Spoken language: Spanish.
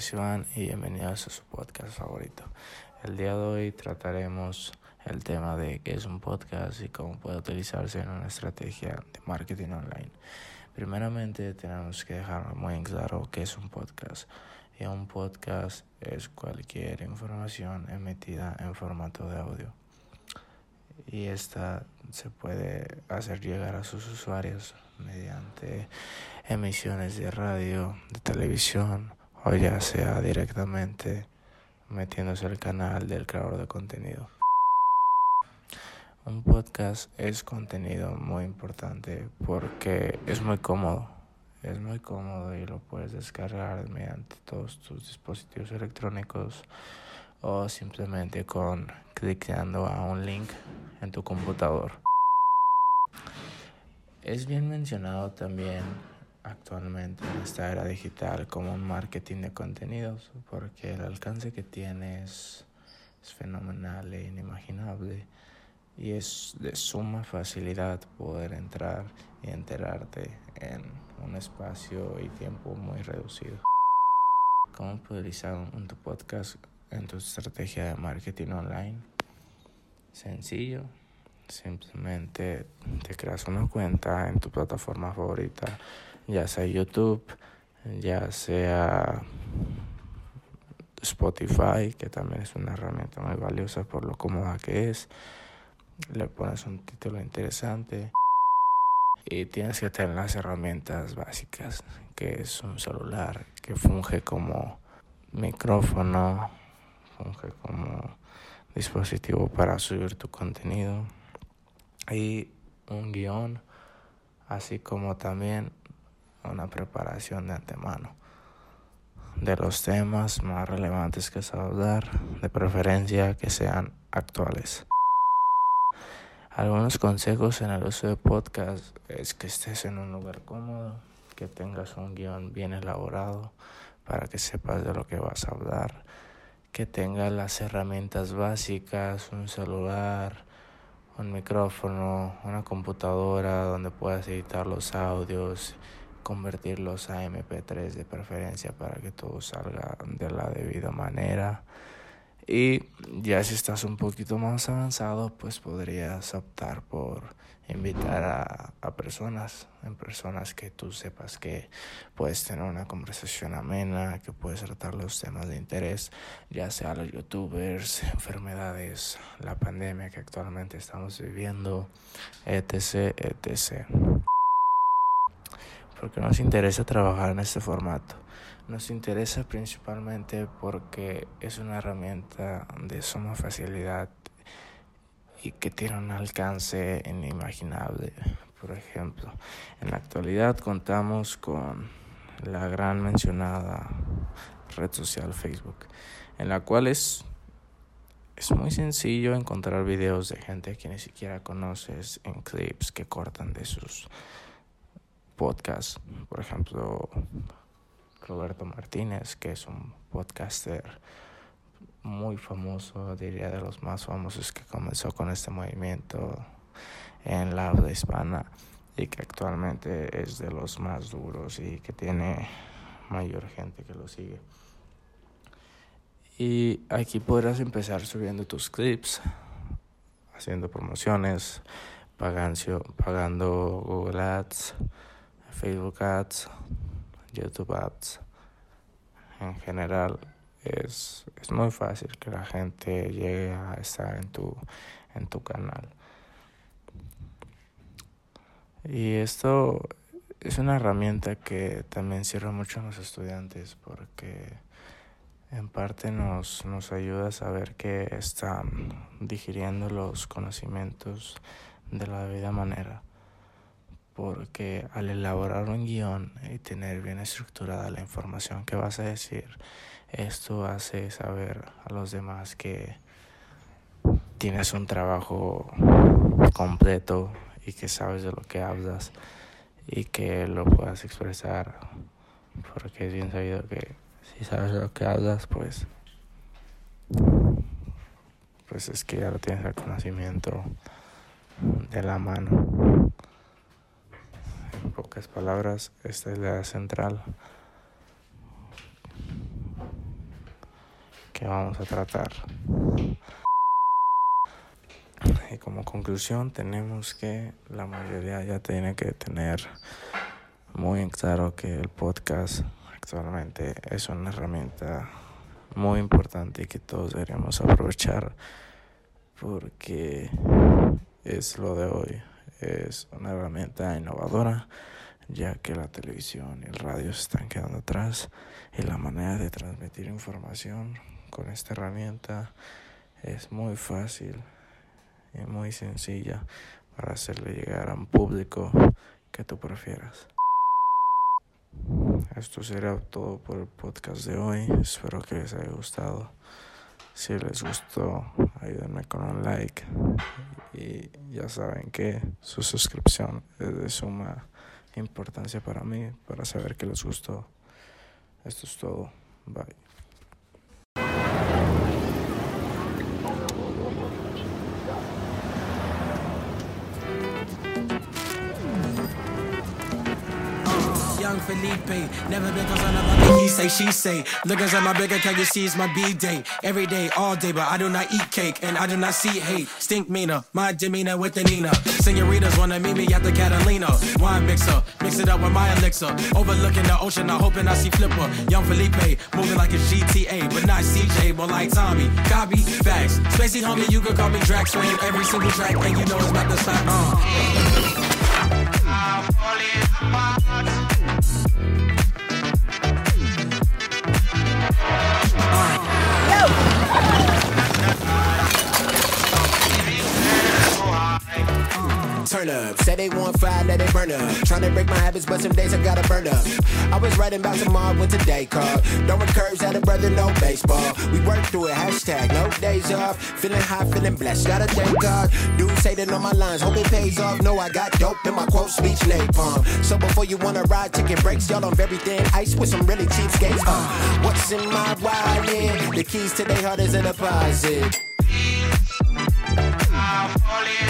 es y bienvenidos a su podcast favorito. El día de hoy trataremos el tema de qué es un podcast y cómo puede utilizarse en una estrategia de marketing online. Primeramente tenemos que dejar muy claro qué es un podcast. Y un podcast es cualquier información emitida en formato de audio. Y esta se puede hacer llegar a sus usuarios mediante emisiones de radio, de televisión o ya sea directamente metiéndose al canal del creador de contenido. Un podcast es contenido muy importante porque es muy cómodo. Es muy cómodo y lo puedes descargar mediante todos tus dispositivos electrónicos o simplemente con clicando a un link en tu computador. Es bien mencionado también actualmente en esta era digital como un marketing de contenidos porque el alcance que tienes es fenomenal e inimaginable y es de suma facilidad poder entrar y enterarte en un espacio y tiempo muy reducido. ¿Cómo utilizar un, tu podcast en tu estrategia de marketing online? Sencillo, simplemente te creas una cuenta en tu plataforma favorita, ya sea YouTube, ya sea Spotify, que también es una herramienta muy valiosa por lo cómoda que es. Le pones un título interesante y tienes que tener las herramientas básicas, que es un celular que funge como micrófono, funge como dispositivo para subir tu contenido y un guion, así como también una preparación de antemano de los temas más relevantes que se va a hablar, de preferencia que sean actuales. Algunos consejos en el uso de podcast es que estés en un lugar cómodo, que tengas un guion bien elaborado para que sepas de lo que vas a hablar, que tengas las herramientas básicas, un celular, un micrófono, una computadora donde puedas editar los audios, convertirlos a MP3 de preferencia para que todo salga de la debida manera. Y ya si estás un poquito más avanzado, pues podrías optar por invitar a, personas, en personas que tú sepas que puedes tener una conversación amena, que puedes tratar los temas de interés, ya sea los youtubers, enfermedades, la pandemia que actualmente estamos viviendo, etc, etc. Porque nos interesa trabajar en este formato. Nos interesa principalmente porque es una herramienta de suma facilidad y que tiene un alcance inimaginable. Por ejemplo, en la actualidad contamos con la gran mencionada red social Facebook, en la cual es, es muy sencillo encontrar videos de gente que ni siquiera conoces en clips que cortan de sus podcasts. Por ejemplo, Roberto Martínez, que es un podcaster muy famoso, diría de los más famosos que comenzó con este movimiento en la habla hispana y que actualmente es de los más duros y que tiene mayor gente que lo sigue. Y aquí podrás empezar subiendo tus clips, haciendo promociones, pagando, pagando Google Ads, Facebook Ads, YouTube Ads. En general es, es muy fácil que la gente llegue a estar en tu, en tu canal. Y esto es una herramienta que también sirve mucho a los estudiantes porque en parte nos, nos ayuda a saber que están digiriendo los conocimientos de la debida manera porque al elaborar un guion y tener bien estructurada la información que vas a decir, esto hace saber a los demás que tienes un trabajo completo y que sabes de lo que hablas y que lo puedas expresar, porque es bien sabido que si sabes de lo que hablas, pues pues es que ya lo tienes el conocimiento de la mano pocas palabras, esta es la central. que vamos a tratar. Y como conclusión tenemos que la mayoría ya tiene que tener muy claro que el podcast actualmente es una herramienta muy importante y que todos deberíamos aprovechar porque es lo de hoy. Es una herramienta innovadora ya que la televisión y el radio se están quedando atrás y la manera de transmitir información con esta herramienta es muy fácil y muy sencilla para hacerle llegar a un público que tú prefieras. Esto será todo por el podcast de hoy. Espero que les haya gustado. Si les gustó, ayúdenme con un like. Y ya saben que su suscripción es de suma importancia para mí, para saber que les gustó. Esto es todo. Bye. Felipe. Never been concerned about the he say, she say. Look inside my big account, you see it's my B day. Every day, all day, but I do not eat cake and I do not see hate. Stink meaner, my demeanor with the Nina. Senoritas wanna meet me at the Catalina. Wine mixer, mix it up with my elixir. Overlooking the ocean, I'm hoping I see Flipper. Young Felipe, moving like a GTA, but not CJ, more like Tommy. Copy, facts. Spacey homie, you can call me Drax. Swing every single track, and you know it's about to stop. Uh. Turn up. Say they want fire, let it burn up. Trying to break my habits, but some days I gotta burn up. I was writing about tomorrow with today. Throwing curves at a brother, no baseball. We work through it, hashtag no days off. Feeling high, feeling blessed, gotta thank God. Dudes hating on my lines, hope it pays off. No, I got dope in my quote speech, napalm. So before you wanna ride, taking breaks, y'all on everything. Ice with some really cheap skates. Uh, what's in my wallet? The keys to their heart is a deposit. I'm falling